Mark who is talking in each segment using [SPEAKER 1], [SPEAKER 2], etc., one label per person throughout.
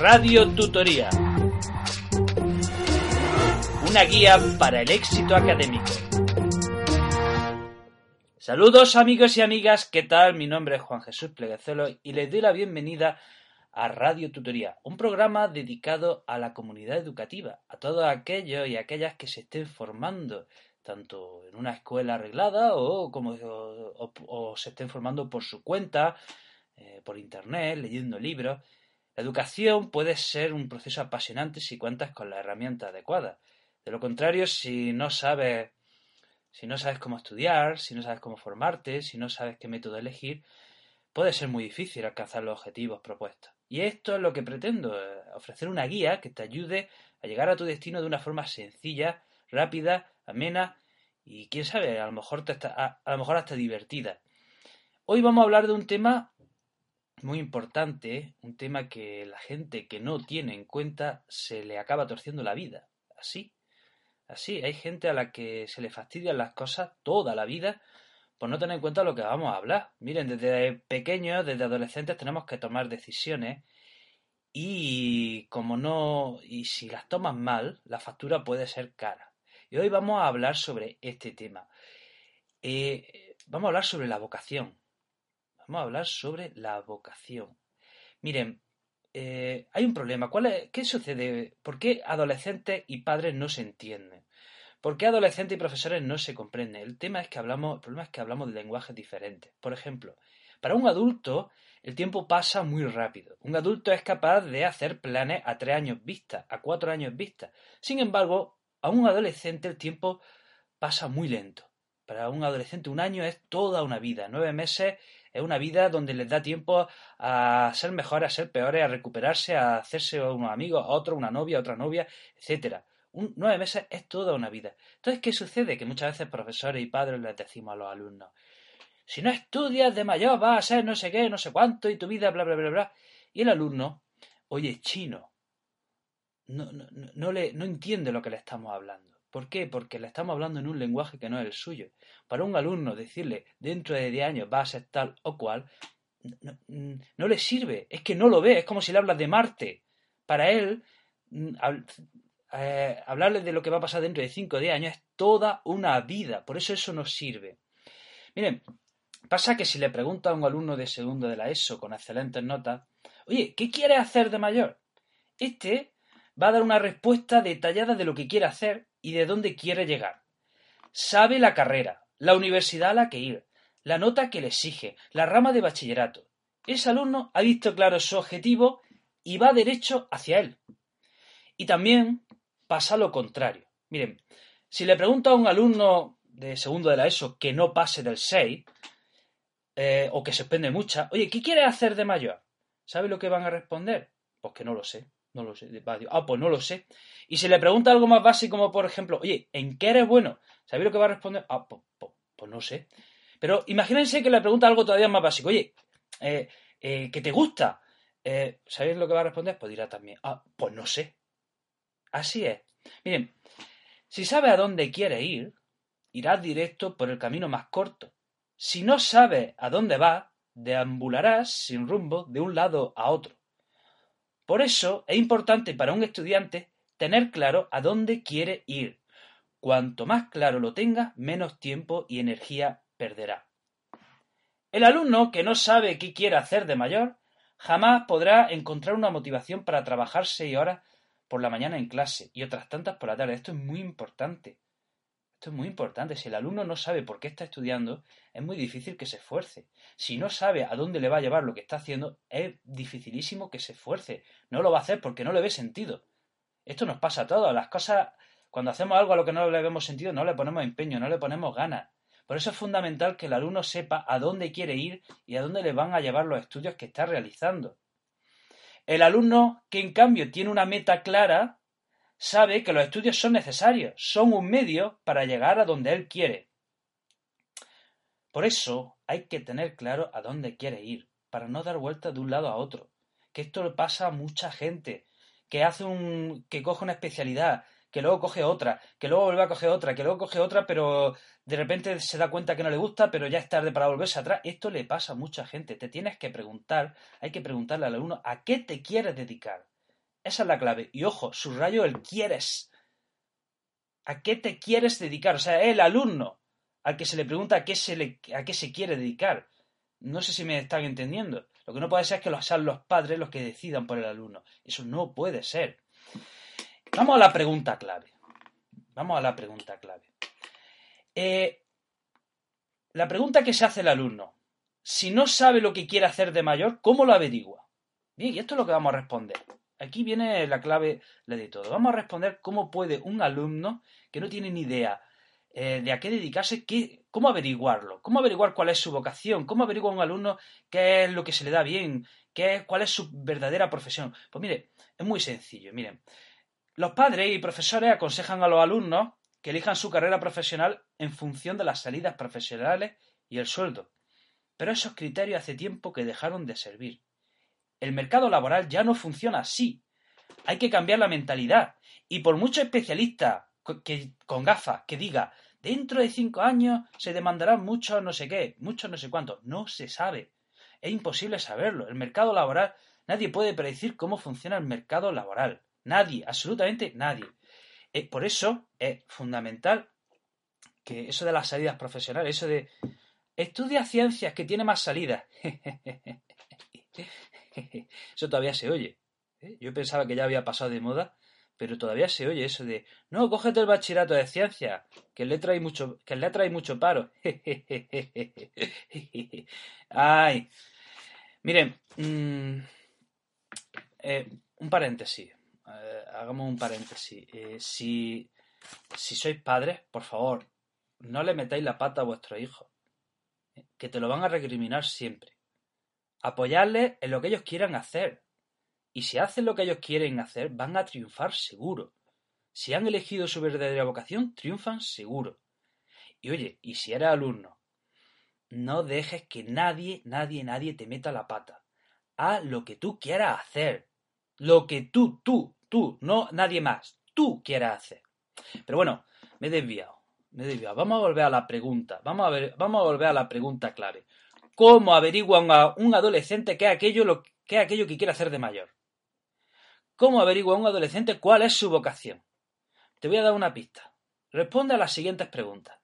[SPEAKER 1] Radio Tutoría. Una guía para el éxito académico. Saludos amigos y amigas, ¿qué tal? Mi nombre es Juan Jesús Pleguezolo y les doy la bienvenida a Radio Tutoría, un programa dedicado a la comunidad educativa, a todos aquellos y aquellas que se estén formando, tanto en una escuela arreglada o, como, se estén formando por su cuenta, eh, por internet, leyendo libros. La educación puede ser un proceso apasionante si cuentas con la herramienta adecuada. De lo contrario, si no sabes, si no sabes cómo estudiar, si no sabes cómo formarte, si no sabes qué método elegir, puede ser muy difícil alcanzar los objetivos propuestos. Y esto es lo que pretendo, eh, ofrecer una guía que te ayude a llegar a tu destino de una forma sencilla, rápida, amena y quién sabe, a lo mejor, te está, a, a lo mejor hasta divertida. Hoy vamos a hablar de un tema muy importante, un tema que la gente que no tiene en cuenta se le acaba torciendo la vida. Así, así, hay gente a la que se le fastidian las cosas toda la vida por no tener en cuenta lo que vamos a hablar. Miren, desde pequeños, desde adolescentes tenemos que tomar decisiones y como no, y si las tomas mal, la factura puede ser cara. Y hoy vamos a hablar sobre este tema. Eh, vamos a hablar sobre la vocación. Vamos a hablar sobre la vocación. Miren, eh, hay un problema. ¿Cuál ¿Qué sucede? ¿Por qué adolescentes y padres no se entienden? ¿Por qué adolescentes y profesores no se comprenden? El tema es que hablamos, el problema es que hablamos de lenguajes diferentes. Por ejemplo, para un adulto el tiempo pasa muy rápido. Un adulto es capaz de hacer planes a tres años vista, a cuatro años vista. Sin embargo, a un adolescente el tiempo pasa muy lento. Para un adolescente un año es toda una vida. Nueve meses es una vida donde les da tiempo a ser mejores, a ser peores, a recuperarse, a hacerse unos amigos, a otro, una novia, otra novia, etcétera. Nueve meses es toda una vida. Entonces, ¿qué sucede? Que muchas veces profesores y padres les decimos a los alumnos, si no estudias de mayor vas a ser no sé qué, no sé cuánto, y tu vida, bla, bla, bla, bla. Y el alumno, oye, chino, no, no, no, le, no entiende lo que le estamos hablando. ¿Por qué? Porque le estamos hablando en un lenguaje que no es el suyo. Para un alumno decirle dentro de 10 años va a ser tal o cual, no, le sirve. Es que no lo ve. Es como si le hablas de Marte. Para él, eh, hablarle de lo que va a pasar dentro de 5 o 10 años es toda una vida. Por eso eso no sirve. Miren, pasa que si le pregunta a un alumno de segundo de la ESO con excelentes notas, oye, ¿qué quieres hacer de mayor? Este va a dar una respuesta detallada de lo que quiere hacer y de dónde quiere llegar. Sabe la carrera, la universidad a la que ir, la nota que le exige, la rama de bachillerato. Ese alumno ha visto claro su objetivo y va derecho hacia él. Y también pasa lo contrario. Miren, si le pregunto a un alumno de segundo de la ESO que no pase del 6, eh, o que se expende mucha, oye, ¿qué quieres hacer de mayor? ¿Sabe lo que van a responder? Pues que no lo sé, no lo sé. Ah, pues no lo sé. Y si le pregunta algo más básico, como por ejemplo, oye, ¿en qué eres bueno? ¿Sabe lo que va a responder? Ah, pues, pues, pues no sé. Pero imagínense que le pregunta algo todavía más básico, oye, eh, eh, ¿qué te gusta? Eh, ¿Sabéis lo que va a responder? Pues dirá también, ah, pues no sé. Así es. Miren, si sabe a dónde quiere ir, irás directo por el camino más corto. Si no sabes a dónde va, deambularás sin rumbo de un lado a otro. Por eso es importante para un estudiante tener claro a dónde quiere ir. Cuanto más claro lo tenga, menos tiempo y energía perderá. El alumno que no sabe qué quiere hacer de mayor jamás podrá encontrar una motivación para trabajar seis horas por la mañana en clase y otras tantas por la tarde. Esto es muy importante. Esto es muy importante. Si el alumno no sabe por qué está estudiando, es muy difícil que se esfuerce. Si no sabe a dónde le va a llevar lo que está haciendo, es dificilísimo que se esfuerce. No lo va a hacer porque no le ve sentido. Esto nos pasa a todos. Las cosas, cuando hacemos algo a lo que no le vemos sentido, no le ponemos empeño, no le ponemos ganas. Por eso es fundamental que el alumno sepa a dónde quiere ir y a dónde le van a llevar los estudios que está realizando. El alumno que en cambio tiene una meta clara sabe que los estudios son necesarios, son un medio para llegar a donde él quiere. Por eso hay que tener claro a dónde quiere ir, para no dar vueltas de un lado a otro. Que esto le pasa a mucha gente, que hace un. que coge una especialidad, que luego coge otra, que luego vuelve a coger otra, que luego coge otra, pero de repente se da cuenta que no le gusta, pero ya es tarde para volverse atrás. Esto le pasa a mucha gente. Te tienes que preguntar, hay que preguntarle al alumno a qué te quieres dedicar. Esa es la clave. Y ojo, subrayo el quieres. ¿A qué te quieres dedicar? O sea, el alumno al que se le pregunta a qué se, le, a qué se quiere dedicar. No sé si me están entendiendo. Lo que no puede ser es que sean los padres los que decidan por el alumno. Eso no puede ser. Vamos a la pregunta clave. Vamos a la pregunta clave. Eh, la pregunta que se hace el alumno. Si no sabe lo que quiere hacer de mayor, ¿cómo lo averigua? Bien, y esto es lo que vamos a responder. Aquí viene la clave de todo. Vamos a responder cómo puede un alumno que no tiene ni idea eh, de a qué dedicarse, qué, cómo averiguarlo, cómo averiguar cuál es su vocación, cómo averigua un alumno qué es lo que se le da bien, qué, cuál es su verdadera profesión. Pues mire, es muy sencillo. Miren, los padres y profesores aconsejan a los alumnos que elijan su carrera profesional en función de las salidas profesionales y el sueldo. Pero esos criterios hace tiempo que dejaron de servir. El mercado laboral ya no funciona así. Hay que cambiar la mentalidad. Y por mucho especialista que, con gafas que diga dentro de cinco años se demandarán mucho no sé qué, mucho no sé cuánto, no se sabe. Es imposible saberlo. El mercado laboral, nadie puede predecir cómo funciona el mercado laboral. Nadie, absolutamente nadie. Eh, por eso es fundamental que eso de las salidas profesionales, eso de estudia ciencias que tiene más salidas. eso todavía se oye. ¿eh? Yo pensaba que ya había pasado de moda, pero todavía se oye eso de no, cógete el bachillerato de ciencias, que le trae mucho, que mucho paro. Ay. Miren, mm, eh, un paréntesis. Eh, hagamos un paréntesis. Si, si sois padres, por favor, no le metáis la pata a vuestro hijo, que te lo van a recriminar siempre. Apoyarles en lo que ellos quieran hacer. Y si hacen lo que ellos quieren hacer, van a triunfar seguro. Si han elegido su verdadera vocación, triunfan seguro. Y oye, y si eres alumno, no dejes que nadie, nadie, nadie te meta la pata. Haz lo que tú quieras hacer. Lo que tú, tú, Tú, no nadie más. Tú quieras hacer. Pero bueno, me he desviado. Me he desviado. Vamos a volver a la pregunta. Vamos a, ver, vamos a volver a la pregunta clave. ¿Cómo averigua un adolescente qué es aquello, lo, es aquello que quiere hacer de mayor? ¿Cómo averigua un adolescente cuál es su vocación? Te voy a dar una pista. Responde a las siguientes preguntas.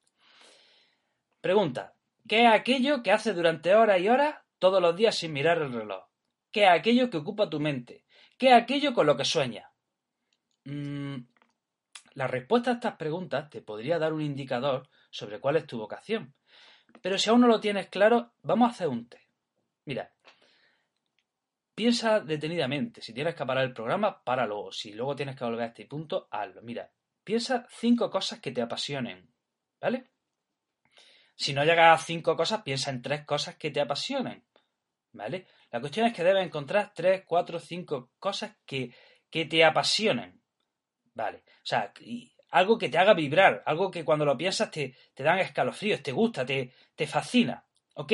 [SPEAKER 1] Pregunta. ¿Qué es aquello que hace durante horas y horas todos los días sin mirar el reloj? ¿Qué es aquello que ocupa tu mente? ¿Qué es aquello con lo que sueñas? Mm, la respuesta a estas preguntas te podría dar un indicador sobre cuál es tu vocación. Pero si aún no lo tienes claro, vamos a hacer un test. Mira, piensa detenidamente. Si tienes que parar el programa, páralo. Si luego tienes que volver a este punto, hazlo. Mira, piensa cinco cosas que te apasionen. ¿Vale? Si no llegas a cinco cosas, piensa en tres cosas que te apasionen. ¿Vale? La cuestión es que debes encontrar tres, cuatro, cinco cosas que, que te apasionen. Vale. O sea, algo que te haga vibrar, algo que cuando lo piensas te, te dan escalofríos, te gusta, te, te fascina. ¿Ok?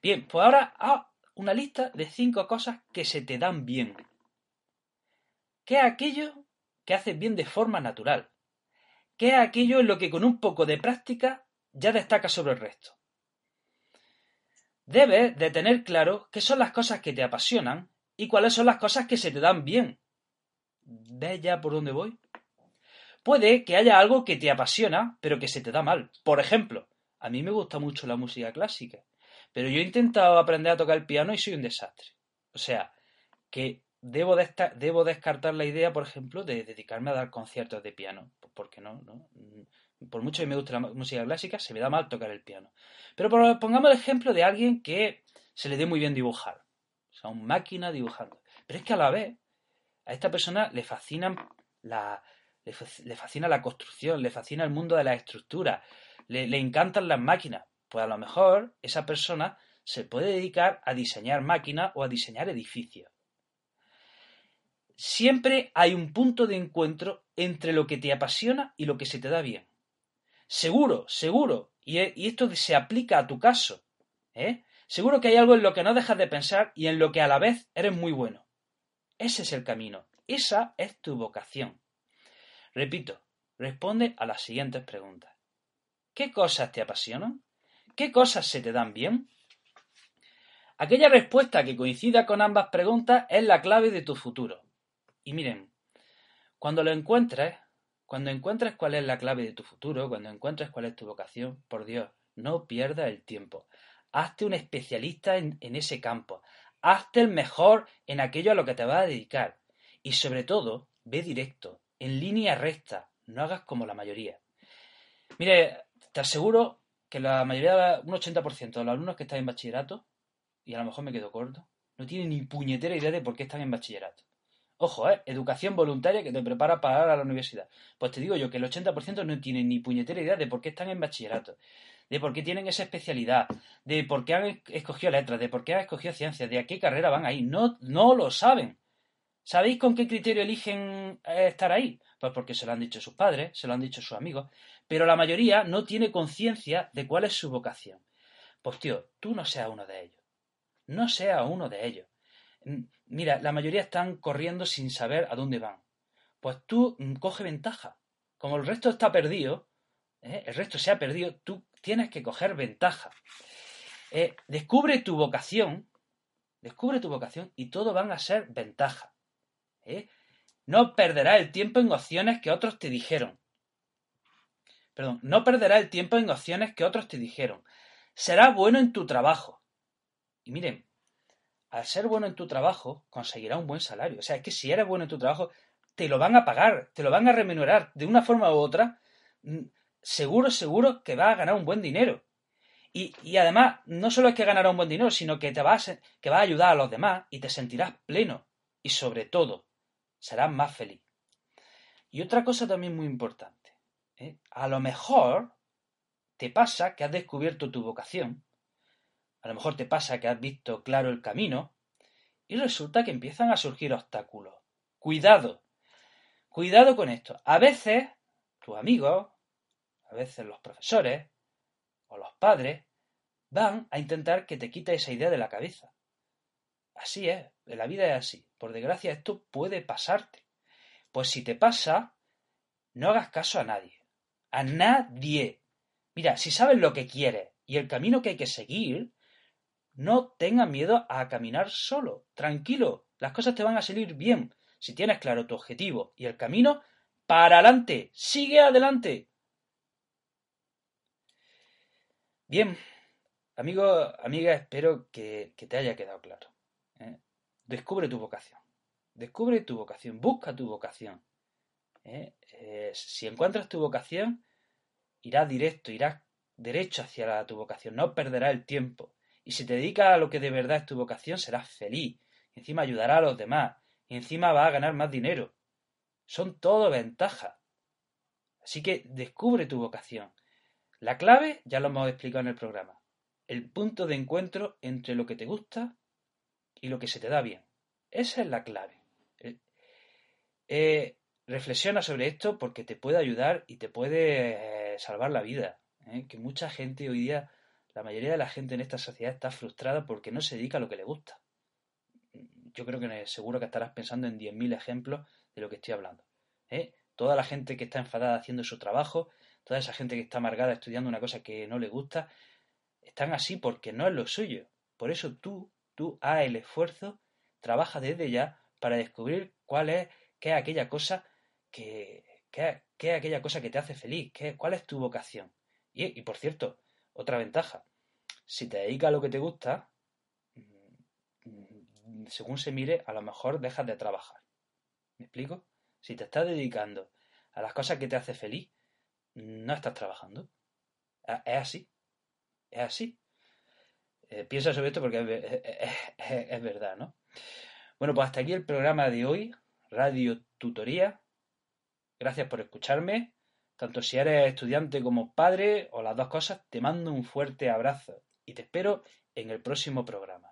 [SPEAKER 1] Bien, pues ahora haz una lista de cinco cosas que se te dan bien. ¿Qué es aquello que haces bien de forma natural? ¿Qué es aquello en lo que con un poco de práctica ya destaca sobre el resto? Debes de tener claro qué son las cosas que te apasionan y cuáles son las cosas que se te dan bien. ¿Ves ya por dónde voy? Puede que haya algo que te apasiona, pero que se te da mal. Por ejemplo, a mí me gusta mucho la música clásica, pero yo he intentado aprender a tocar el piano y soy un desastre. O sea, que debo, debo descartar la idea, por ejemplo, de dedicarme a dar conciertos de piano. Porque no, no. Por mucho que me guste la música clásica, se me da mal tocar el piano. Pero pongamos el ejemplo de alguien que se le dé muy bien dibujar. O sea, un máquina dibujando. Pero es que a la vez a esta persona le fascina la, le, fascina la construcción, le fascina el mundo de la estructura, le, encantan las máquinas. Pues a lo mejor esa persona se puede dedicar a diseñar máquinas o a diseñar edificios. Siempre hay un punto de encuentro entre lo que te apasiona y lo que se te da bien. Seguro, seguro. Y, esto se aplica a tu caso. ¿eh? Seguro que hay algo en lo que no dejas de pensar y en lo que a la vez eres muy bueno. Ese es el camino. Esa es tu vocación. Repito, responde a las siguientes preguntas. ¿Qué cosas te apasionan? ¿Qué cosas se te dan bien? Aquella respuesta que coincida con ambas preguntas es la clave de tu futuro. Y miren, cuando lo encuentres, cuando encuentres cuál es la clave de tu futuro, cuando encuentres cuál es tu vocación, por Dios, no pierdas el tiempo. Hazte un especialista en, ese campo. Hazte el mejor en aquello a lo que te vas a dedicar. Y sobre todo, ve directo, en línea recta. No hagas como la mayoría. Mire, te aseguro que la mayoría, un 80% de los alumnos que están en bachillerato, y a lo mejor me quedo corto, no tienen ni puñetera idea de por qué están en bachillerato. Ojo, ¿eh? Educación voluntaria que te prepara para ir a la universidad. Pues te digo yo que el 80% no tienen ni puñetera idea de por qué están en bachillerato, de por qué tienen esa especialidad, de por qué han escogido letras, de por qué han escogido ciencias, de a qué carrera van ahí. No, no lo saben. ¿Sabéis con qué criterio eligen eh, estar ahí? Pues porque se lo han dicho sus padres, se lo han dicho sus amigos, pero la mayoría no tiene conciencia de cuál es su vocación. Pues tío, tú no seas uno de ellos. No seas uno de ellos. Mira, la mayoría están corriendo sin saber a dónde van. Pues tú mm, coge ventaja. Como el resto está perdido, ¿eh? el resto se ha perdido, tú tienes que coger ventaja. Eh, descubre tu vocación, descubre tu vocación y todo van a ser ventaja. ¿Eh? No perderás el tiempo en opciones que otros te dijeron. Perdón, no perderás el tiempo en opciones que otros te dijeron. Serás bueno en tu trabajo. Y miren, al ser bueno en tu trabajo, conseguirás un buen salario. O sea, es que si eres bueno en tu trabajo, te lo van a pagar, te lo van a remunerar de una forma u otra. Mm, seguro, seguro que vas a ganar un buen dinero. Y, además, no solo es que ganarás un buen dinero, sino que te vas, que vas a ayudar a los demás y te sentirás pleno. Y sobre todo, serás más feliz. Y otra cosa también muy importante. ¿eh? A lo mejor te pasa que has descubierto tu vocación a lo mejor te pasa que has visto claro el camino y resulta que empiezan a surgir obstáculos. Cuidado, cuidado con esto. A veces tus amigos, a veces los profesores o los padres van a intentar que te quite esa idea de la cabeza. Así es, la vida es así. Por desgracia esto puede pasarte. Pues si te pasa, no hagas caso a nadie. A nadie. Mira, si sabes lo que quieres y el camino que hay que seguir, no tengas miedo a caminar solo. Tranquilo, las cosas te van a salir bien. Si tienes claro tu objetivo y el camino, para adelante, sigue adelante. Bien, amigo, amiga, espero que, te haya quedado claro. Descubre tu vocación. Descubre tu vocación, busca tu vocación. ¿eh? Eh, si encuentras tu vocación, irás directo, irás derecho hacia tu vocación, no perderás el tiempo. Y si te dedicas a lo que de verdad es tu vocación, serás feliz. Encima ayudará a los demás. Y encima vas a ganar más dinero. Son todo ventajas. Así que descubre tu vocación. La clave ya lo hemos explicado en el programa. El punto de encuentro entre lo que te gusta y lo que se te da bien. Esa es la clave. Eh, eh, reflexiona sobre esto porque te puede ayudar y te puede eh, salvar la vida. Que mucha gente hoy día la mayoría de la gente en esta sociedad está frustrada porque no se dedica a lo que le gusta. Yo creo que seguro que estarás pensando en 10.000 ejemplos de lo que estoy hablando. Toda la gente que está enfadada haciendo su trabajo, toda esa gente que está amargada estudiando una cosa que no le gusta, están así porque no es lo suyo. Por eso tú, tú haz el esfuerzo, trabaja desde ya para descubrir cuál es, qué aquella cosa que, qué, es aquella cosa que te hace feliz, qué, cuál es tu vocación. y por cierto, otra ventaja, si te dedicas a lo que te gusta, mm, según se mire, a lo mejor dejas de trabajar. ¿Me explico? Si te estás dedicando a las cosas que te hace feliz, no estás trabajando. Es así. Es así. Eh, piensa sobre esto porque es, verdad, ¿no? Bueno, pues hasta aquí el programa de hoy, Radio Tutoría. Gracias por escucharme. Tanto si eres estudiante como padre o las dos cosas, te mando un fuerte abrazo y te espero en el próximo programa.